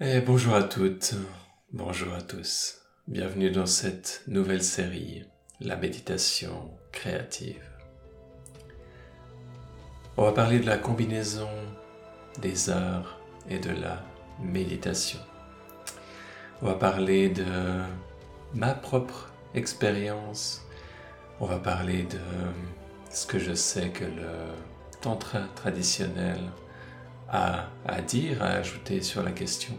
Et bonjour à toutes, bonjour à tous. Bienvenue dans cette nouvelle série, la méditation créative. On va parler de la combinaison des arts et de la méditation. On va parler de ma propre expérience. On va parler de ce que je sais que le tantra traditionnel à, dire, à ajouter sur la question.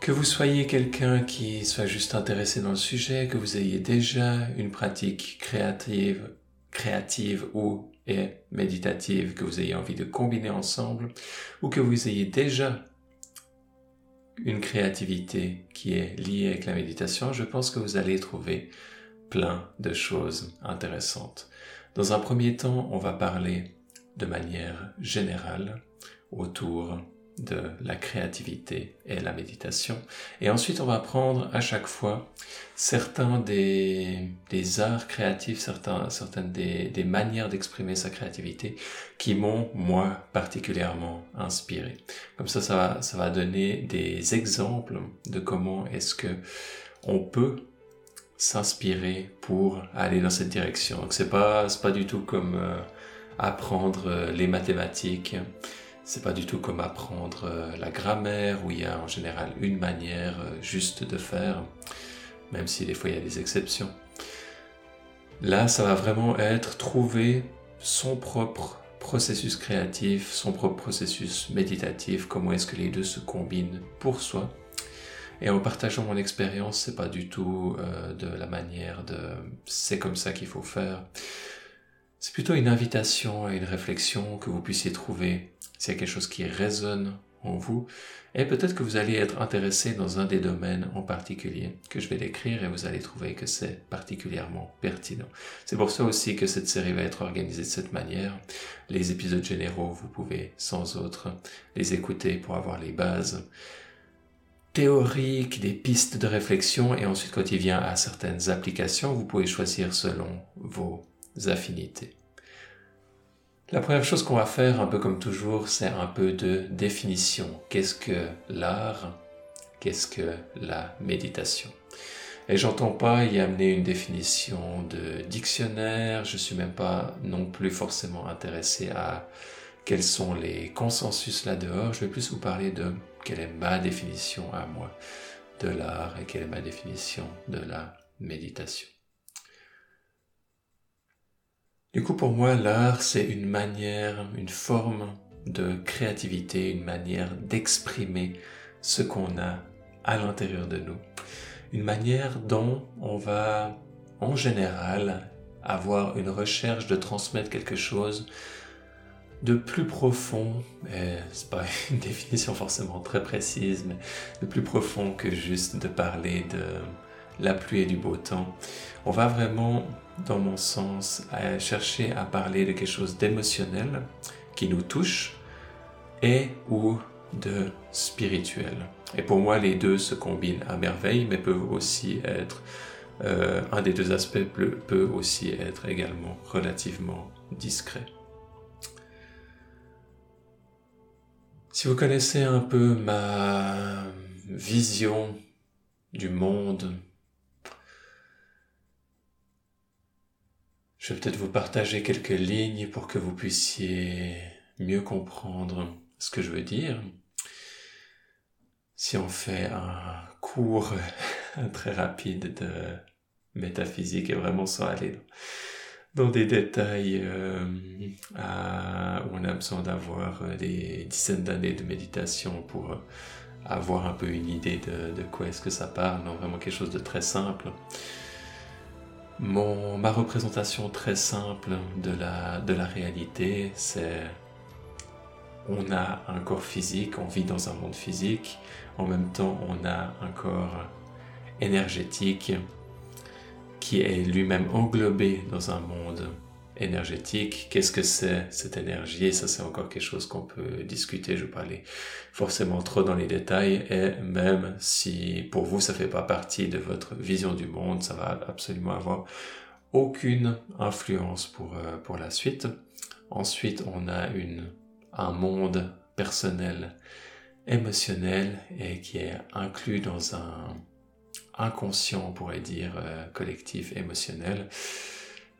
Que vous soyez quelqu'un qui soit juste intéressé dans le sujet, que vous ayez déjà une pratique créative, créative ou et méditative que vous ayez envie de combiner ensemble, ou que vous ayez déjà une créativité qui est liée avec la méditation, je pense que vous allez trouver plein de choses intéressantes. Dans un premier temps, on va parler de manière générale autour de la créativité et la méditation. Et ensuite, on va prendre à chaque fois certains des, des arts créatifs, certains, certaines des, des manières d'exprimer sa créativité qui m'ont, moi, particulièrement inspiré. Comme ça, ça va, ça va donner des exemples de comment est-ce que on peut s'inspirer pour aller dans cette direction. Donc c'est pas, pas du tout comme euh, apprendre euh, les mathématiques. C'est pas du tout comme apprendre euh, la grammaire où il y a en général une manière euh, juste de faire, même si des fois il y a des exceptions. Là, ça va vraiment être trouver son propre processus créatif, son propre processus méditatif, comment est-ce que les deux se combinent pour soi. Et en partageant mon expérience, c'est pas du tout de la manière de c'est comme ça qu'il faut faire. C'est plutôt une invitation et une réflexion que vous puissiez trouver s'il y a quelque chose qui résonne en vous, et peut-être que vous allez être intéressé dans un des domaines en particulier que je vais décrire et vous allez trouver que c'est particulièrement pertinent. C'est pour ça aussi que cette série va être organisée de cette manière. Les épisodes généraux, vous pouvez sans autre les écouter pour avoir les bases théoriques, des pistes de réflexion, et ensuite quand il vient à certaines applications, vous pouvez choisir selon vos affinités. La première chose qu'on va faire, un peu comme toujours, c'est un peu de définition. Qu'est-ce que l'art? Qu'est-ce que la méditation? Et j'entends pas y amener une définition de dictionnaire, je suis même pas non plus forcément intéressé à quels sont les consensus là-dehors, je vais plus vous parler de quelle est ma définition à moi de l'art et quelle est ma définition de la méditation. Du coup, pour moi, l'art, c'est une manière, une forme de créativité, une manière d'exprimer ce qu'on a à l'intérieur de nous. Une manière dont on va, en général, avoir une recherche de transmettre quelque chose de plus profond, et c'est pas une définition forcément très précise, mais de plus profond que juste de parler de la pluie et du beau temps. On va vraiment, dans mon sens, chercher à parler de quelque chose d'émotionnel qui nous touche et ou de spirituel. Et pour moi, les deux se combinent à merveille, mais peuvent aussi être, euh, un des deux aspects peut aussi être également relativement discret. Si vous connaissez un peu ma vision du monde, Je vais peut-être vous partager quelques lignes pour que vous puissiez mieux comprendre ce que je veux dire. Si on fait un cours très rapide de métaphysique et vraiment sans aller dans des détails euh, où on a besoin d'avoir des dizaines d'années de méditation pour avoir un peu une idée de, de quoi est-ce que ça parle, non vraiment quelque chose de très simple. Ma représentation très simple de la, de la réalité, c'est on a un corps physique, on vit dans un monde physique, en même temps on a un corps énergétique qui est lui-même englobé dans un monde énergétique. Qu'est-ce que c'est cette énergie? Ça, c'est encore quelque chose qu'on peut discuter. Je vais pas aller forcément trop dans les détails. Et même si pour vous, ça fait pas partie de votre vision du monde, ça va absolument avoir aucune influence pour, euh, pour la suite. Ensuite, on a une, un monde personnel émotionnel et qui est inclus dans un inconscient, on pourrait dire, euh, collectif émotionnel.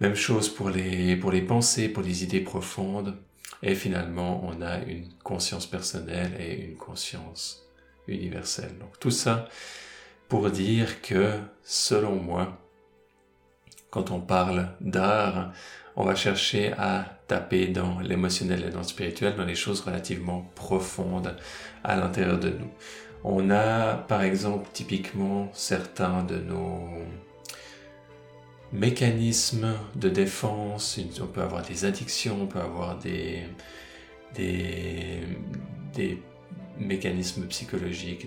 Même chose pour les, pour les pensées, pour les idées profondes. Et finalement, on a une conscience personnelle et une conscience universelle. Donc tout ça pour dire que, selon moi, quand on parle d'art, on va chercher à taper dans l'émotionnel et dans le spirituel, dans les choses relativement profondes à l'intérieur de nous. On a par exemple typiquement certains de nos mécanismes de défense, on peut avoir des addictions, on peut avoir des, mécanismes psychologiques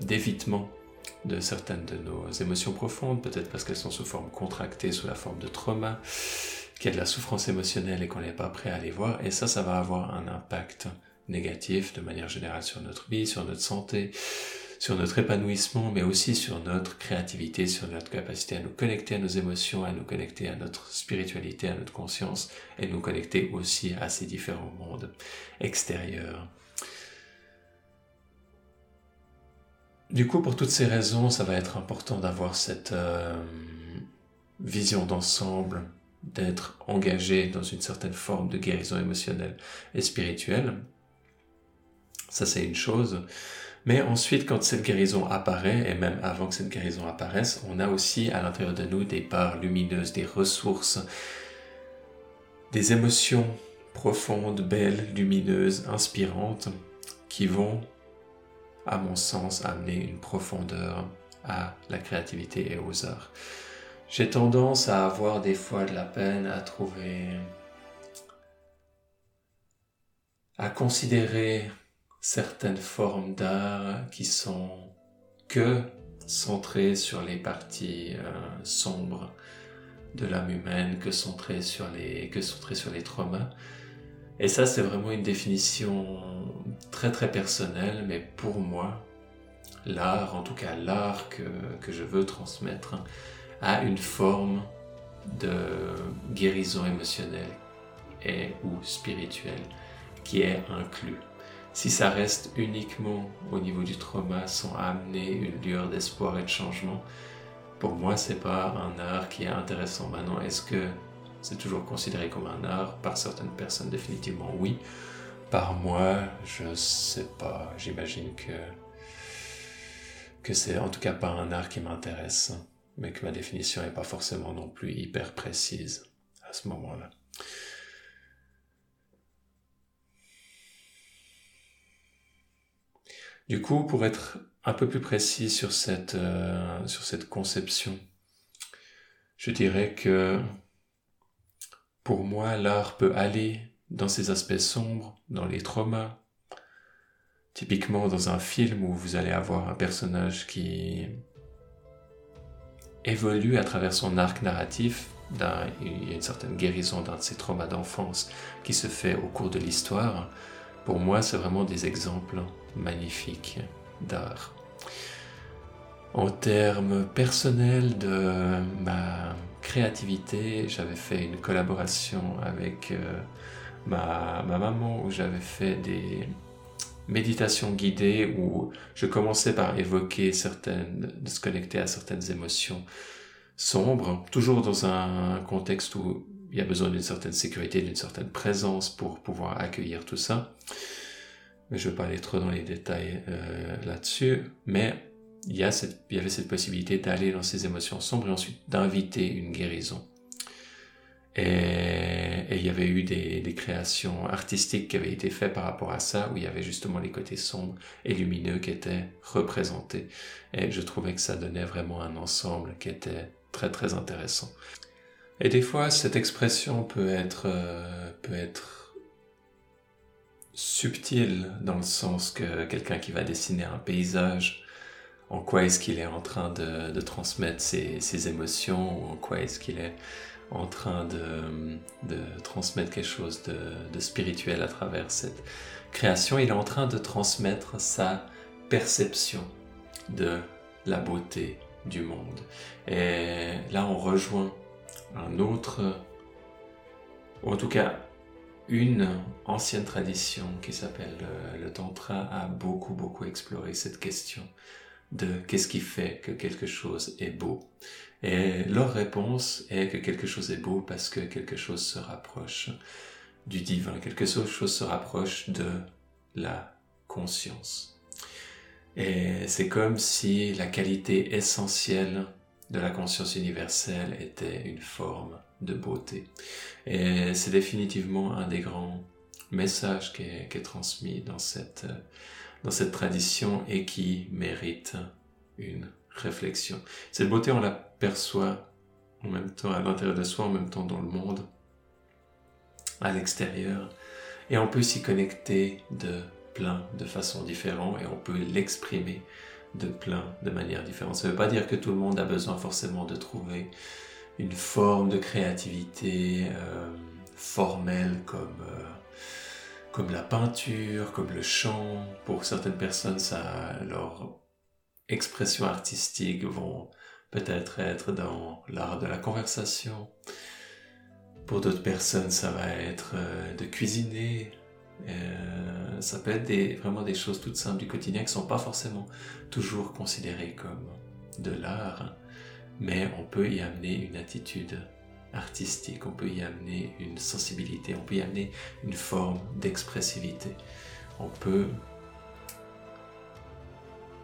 d'évitement de certaines de nos émotions profondes, peut-être parce qu'elles sont sous forme contractée, sous la forme de trauma, qu'il y a de la souffrance émotionnelle et qu'on n'est pas prêt à les voir. Et ça, ça va avoir un impact négatif de manière générale sur notre vie, sur notre santé, sur notre épanouissement, mais aussi sur notre créativité, sur notre capacité à nous connecter à nos émotions, à nous connecter à notre spiritualité, à notre conscience, et nous connecter aussi à ces différents mondes extérieurs. Du coup, pour toutes ces raisons, ça va être important d'avoir cette euh, vision d'ensemble, d'être engagé dans une certaine forme de guérison émotionnelle et spirituelle. Ça, c'est une chose. Mais ensuite, quand cette guérison apparaît, et même avant que cette guérison apparaisse, on a aussi à l'intérieur de nous des parts lumineuses, des ressources, des émotions profondes, belles, lumineuses, inspirantes, qui vont à mon sens, amener une profondeur à la créativité et aux arts. J'ai tendance à avoir des fois de la peine à trouver, à considérer certaines formes d'art qui sont que centrées sur les parties euh, sombres de l'âme humaine, que centrées sur les, que centrées sur les traumas. Et ça, c'est vraiment une définition très très personnelle, mais pour moi, l'art, en tout cas l'art que, que je veux transmettre, a une forme de guérison émotionnelle et ou spirituelle qui est inclus. Si ça reste uniquement au niveau du trauma sans amener une lueur d'espoir et de changement, pour moi c'est pas un art qui est intéressant. Maintenant, est-ce que c'est toujours considéré comme un art? Par certaines personnes, définitivement oui. Par moi, je sais pas. J'imagine que que c'est en tout cas pas un art qui m'intéresse, mais que ma définition n'est pas forcément non plus hyper précise à ce moment-là. Du coup, pour être un peu plus précis sur cette, euh, sur cette conception, je dirais que pour moi, l'art peut aller dans ces aspects sombres, dans les traumas. Typiquement dans un film où vous allez avoir un personnage qui évolue à travers son arc narratif, il y a une certaine guérison d'un de ses traumas d'enfance qui se fait au cours de l'histoire. Pour moi, c'est vraiment des exemples magnifiques d'art. En termes personnels de ma créativité, j'avais fait une collaboration avec euh, ma, ma, maman où j'avais fait des méditations guidées où je commençais par évoquer certaines, se connecter à certaines émotions sombres, toujours dans un contexte où il y a besoin d'une certaine sécurité, d'une certaine présence pour pouvoir accueillir tout ça. Je ne vais pas aller trop dans les détails euh, là-dessus, mais il y, avait cette possibilité d'aller dans ces émotions sombres et ensuite d'inviter une guérison. Et, il y avait eu des, créations artistiques qui avaient été faites par rapport à ça, où il y avait justement les côtés sombres et lumineux qui étaient représentés. Et je trouvais que ça donnait vraiment un ensemble qui était très très intéressant. Et des fois, cette expression peut être, euh, peut être subtile dans le sens que quelqu'un qui va dessiner un paysage en quoi est-ce qu'il est en train de, transmettre ses, émotions, ou en quoi est-ce qu'il est en train de, transmettre quelque chose de, spirituel à travers cette création. Il est en train de transmettre sa perception de la beauté du monde. Et là, on rejoint un autre, en tout cas, une ancienne tradition qui s'appelle euh, le Tantra a beaucoup, beaucoup exploré cette question de qu'est-ce qui fait que quelque chose est beau. Et leur réponse est que quelque chose est beau parce que quelque chose se rapproche du divin, quelque chose se rapproche de la conscience. Et c'est comme si la qualité essentielle de la conscience universelle était une forme de beauté. Et c'est définitivement un des grands messages qui est, transmis dans cette, dans cette tradition et qui mérite une réflexion. Cette beauté, on la perçoit en même temps à l'intérieur de soi, en même temps dans le monde, à l'extérieur, et on peut s'y connecter de plein de façons différentes et on peut l'exprimer de plein de manières différentes. Ça ne veut pas dire que tout le monde a besoin forcément de trouver une forme de créativité euh, formelle comme, euh, comme la peinture, comme le chant. Pour certaines personnes, ça, leur expression artistique vont peut-être être dans l'art de la conversation. Pour d'autres personnes, ça va être euh, de cuisiner, ça peut être vraiment des choses toutes simples du quotidien qui ne sont pas forcément toujours considérées comme de l'art, mais on peut y amener une attitude artistique, on peut y amener une sensibilité, on peut y amener une forme d'expressivité. On peut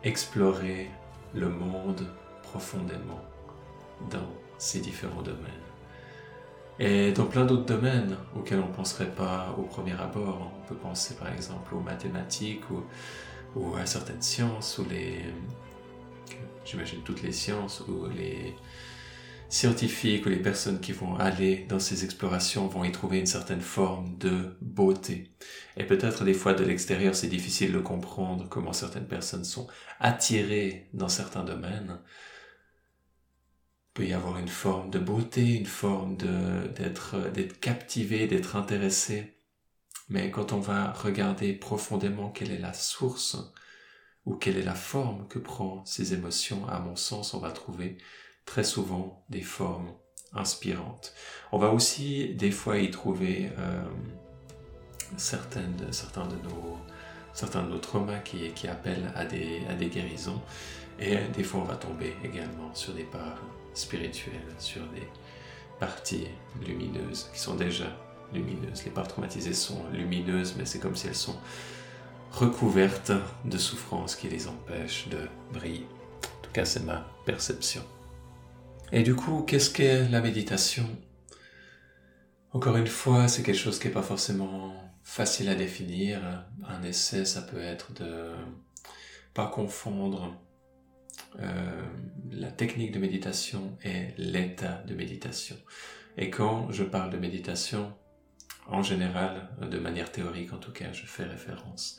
explorer le monde profondément dans ces différents domaines. Et dans plein d'autres domaines auxquels on ne penserait pas au premier abord, on peut penser par exemple aux mathématiques ou, à certaines sciences, ou les, j'imagine toutes les sciences, ou les scientifiques ou les personnes qui vont aller dans ces explorations vont y trouver une certaine forme de beauté. Et peut-être des fois de l'extérieur c'est difficile de comprendre comment certaines personnes sont attirées dans certains domaines, peut y avoir une forme de beauté, une forme d'être captivé, d'être intéressé. Mais quand on va regarder profondément quelle est la source ou quelle est la forme que prend ces émotions, à mon sens, on va trouver très souvent des formes inspirantes. On va aussi des fois y trouver euh, certains de nos certains de nos traumas qui, qui appellent à des, à des guérisons. Et des fois, on va tomber également sur des parts spirituelles, sur des parties lumineuses qui sont déjà lumineuses. Les parts traumatisées sont lumineuses, mais c'est comme si elles sont recouvertes de souffrances qui les empêchent de briller. En tout cas, c'est ma perception. Et du coup, qu'est-ce qu'est la méditation? Encore une fois, c'est quelque chose qui n'est pas forcément facile à définir. Un essai, ça peut être de pas confondre euh, la technique de méditation et l'état de méditation. Et quand je parle de méditation, en général, de manière théorique en tout cas, je fais référence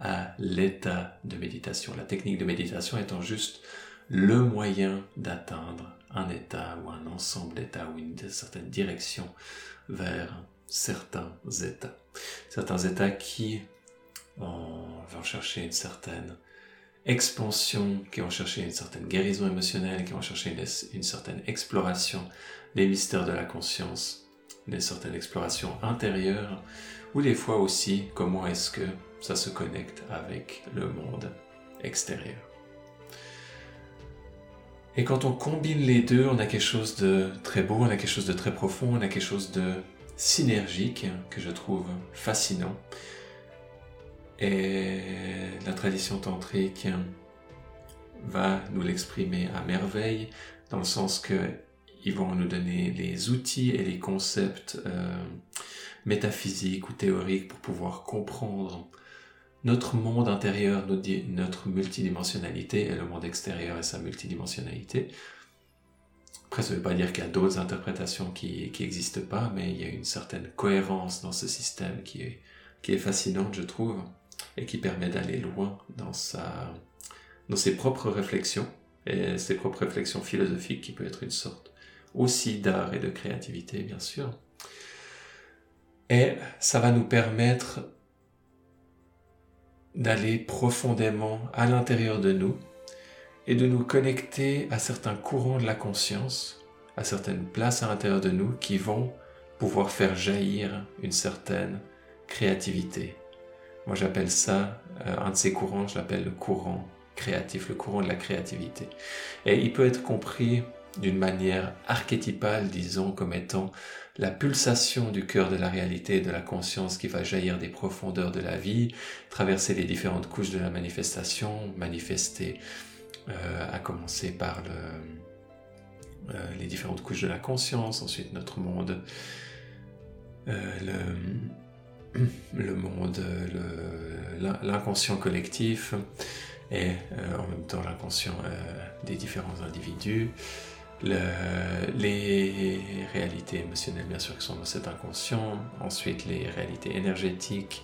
à l'état de méditation. La technique de méditation étant juste le moyen d'atteindre un état ou un ensemble d'états ou une certaine direction vers certains états. Certains états qui vont chercher une certaine expansion, qui vont chercher une certaine guérison émotionnelle, qui vont chercher une, certaine exploration des mystères de la conscience, une certaine exploration intérieure, ou des fois aussi comment est-ce que ça se connecte avec le monde extérieur. Et quand on combine les deux, on a quelque chose de très beau, on a quelque chose de très profond, on a quelque chose de synergique que je trouve fascinant. Et la tradition tantrique va nous l'exprimer à merveille, dans le sens que ils vont nous donner les outils et les concepts euh, métaphysiques ou théoriques pour pouvoir comprendre notre monde intérieur, notre multidimensionnalité et le monde extérieur et sa multidimensionnalité. Après, ça ne veut pas dire qu'il y a d'autres interprétations qui n'existent pas, mais il y a une certaine cohérence dans ce système qui est, fascinante, je trouve et qui permet d'aller loin dans, dans ses propres réflexions et ses propres réflexions philosophiques qui peut être une sorte aussi d'art et de créativité bien sûr. Et ça va nous permettre d'aller profondément à l'intérieur de nous et de nous connecter à certains courants de la conscience, à certaines places à l'intérieur de nous qui vont pouvoir faire jaillir une certaine créativité. Moi j'appelle ça, euh, un de ces courants, je l'appelle le courant créatif, le courant de la créativité. Et il peut être compris d'une manière archétypale, disons, comme étant la pulsation du cœur de la réalité et de la conscience qui va jaillir des profondeurs de la vie, traverser les différentes couches de la manifestation, manifester, euh, à commencer par euh, les différentes couches de la conscience, ensuite notre monde, euh, le monde, l'inconscient collectif et en même temps l'inconscient des différents individus, les réalités émotionnelles, bien sûr, qui sont dans cet inconscient, ensuite les réalités énergétiques,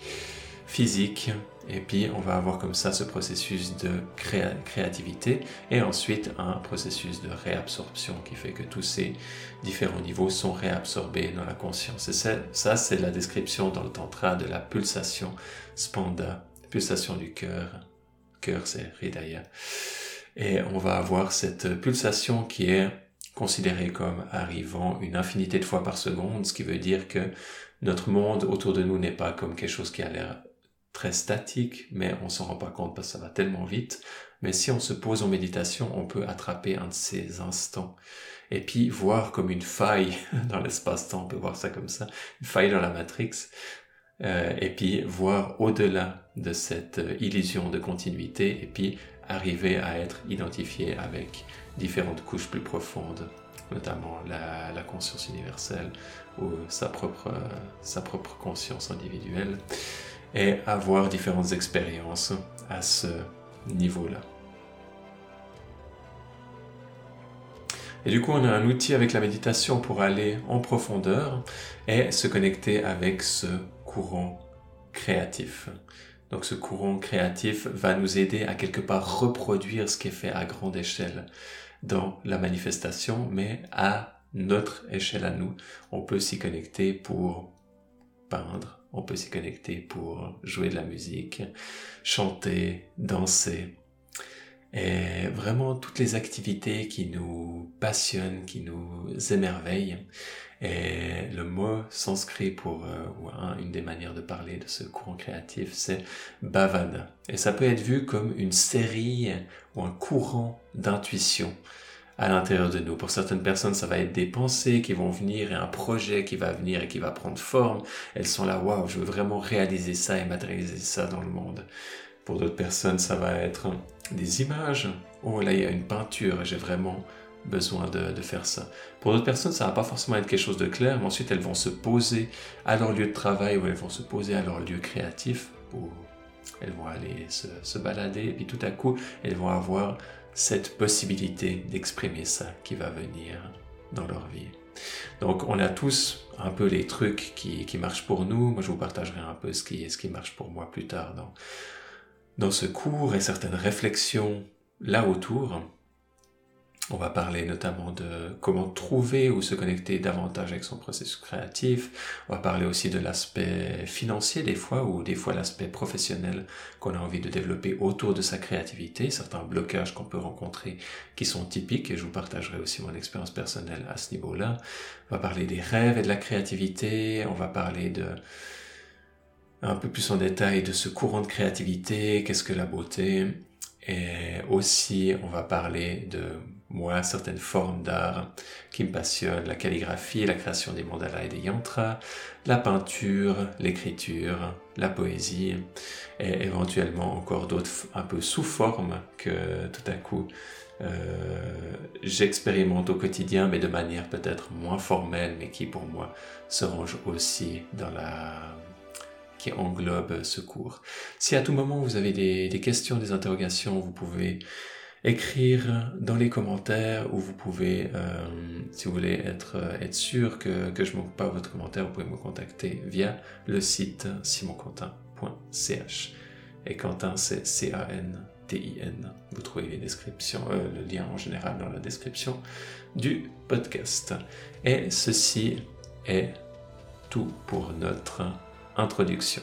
physiques, et puis on va avoir comme ça ce processus de créativité, et ensuite un processus de réabsorption qui fait que tous ces différents niveaux sont réabsorbés dans la conscience. Et ça, c'est la description dans le tantra de la pulsation spanda, pulsation du cœur. Cœur, c'est Hridaya. Et on va avoir cette pulsation qui est considérée comme arrivant une infinité de fois par seconde, ce qui veut dire que notre monde autour de nous n'est pas comme quelque chose qui a l'air très statique, mais on s'en rend pas compte parce que ça va tellement vite. Mais si on se pose en méditation, on peut attraper un de ces instants et puis voir comme une faille dans l'espace-temps, on peut voir ça comme ça, une faille dans la matrix, euh, et puis voir au-delà de cette euh, illusion de continuité, et puis arriver à être identifié avec différentes couches plus profondes, notamment la, conscience universelle ou sa propre, sa propre conscience individuelle, et avoir différentes expériences à ce niveau-là. Et du coup, on a un outil avec la méditation pour aller en profondeur et se connecter avec ce courant créatif. Donc ce courant créatif va nous aider à quelque part reproduire ce qui est fait à grande échelle dans la manifestation, mais à notre échelle à nous. On peut s'y connecter pour peindre, on peut s'y connecter pour jouer de la musique, chanter, danser. Et vraiment toutes les activités qui nous passionnent, qui nous émerveillent. Et le mot sanskrit pour euh, une des manières de parler de ce courant créatif, c'est bhavana. Et ça peut être vu comme une série ou un courant d'intuition à l'intérieur de nous. Pour certaines personnes, ça va être des pensées qui vont venir et un projet qui va venir et qui va prendre forme. Elles sont là, waouh, je veux vraiment réaliser ça et matérialiser ça dans le monde. Pour d'autres personnes, ça va être des images. Oh là, il y a une peinture, j'ai vraiment besoin de, faire ça. Pour d'autres personnes, ça va pas forcément être quelque chose de clair, mais ensuite elles vont se poser à leur lieu de travail ou elles vont se poser à leur lieu créatif ou elles vont aller se, balader et puis tout à coup elles vont avoir cette possibilité d'exprimer ça qui va venir dans leur vie. Donc on a tous un peu les trucs qui, marchent pour nous. Moi je vous partagerai un peu ce qui, ce qui marche pour moi plus tard dans ce cours et certaines réflexions là autour. On va parler notamment de comment trouver ou se connecter davantage avec son processus créatif. On va parler aussi de l'aspect financier des fois ou des fois l'aspect professionnel qu'on a envie de développer autour de sa créativité, certains blocages qu'on peut rencontrer qui sont typiques et je vous partagerai aussi mon expérience personnelle à ce niveau-là. On va parler des rêves et de la créativité. On va parler de un peu plus en détail de ce courant de créativité, qu'est-ce que la beauté. Et aussi, on va parler de moi certaines formes d'art qui me passionnent, la calligraphie, la création des mandalas et des yantras, la peinture, l'écriture, la poésie, et éventuellement encore d'autres un peu sous forme que tout à coup euh, j'expérimente au quotidien, mais de manière peut-être moins formelle, mais qui pour moi se range aussi dans la qui englobe ce cours. Si à tout moment vous avez des, questions, des interrogations, vous pouvez écrire dans les commentaires ou vous pouvez, euh, si vous voulez être, être sûr que, que je ne manque pas votre commentaire, vous pouvez me contacter via le site simonquentin.ch. Et Quentin, c'est C-A-N-T-I-N. Vous trouvez les descriptions, euh, le lien en général dans la description du podcast. Et ceci est tout pour notre introduction.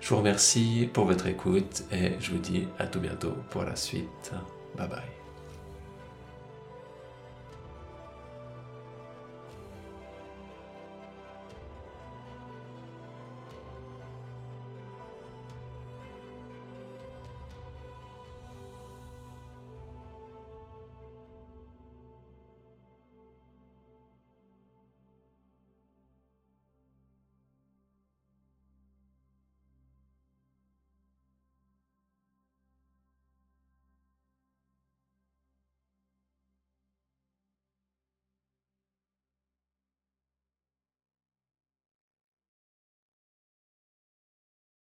Je vous remercie pour votre écoute et je vous dis à tout bientôt pour la suite. Bye bye.